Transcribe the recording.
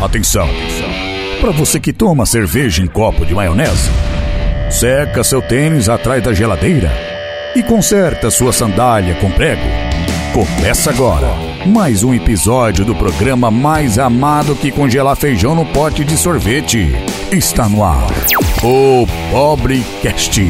Atenção! Para você que toma cerveja em copo de maionese, seca seu tênis atrás da geladeira e conserta sua sandália com prego. Começa agora mais um episódio do programa mais amado que congelar feijão no pote de sorvete. Está no ar. O Pobre Cast.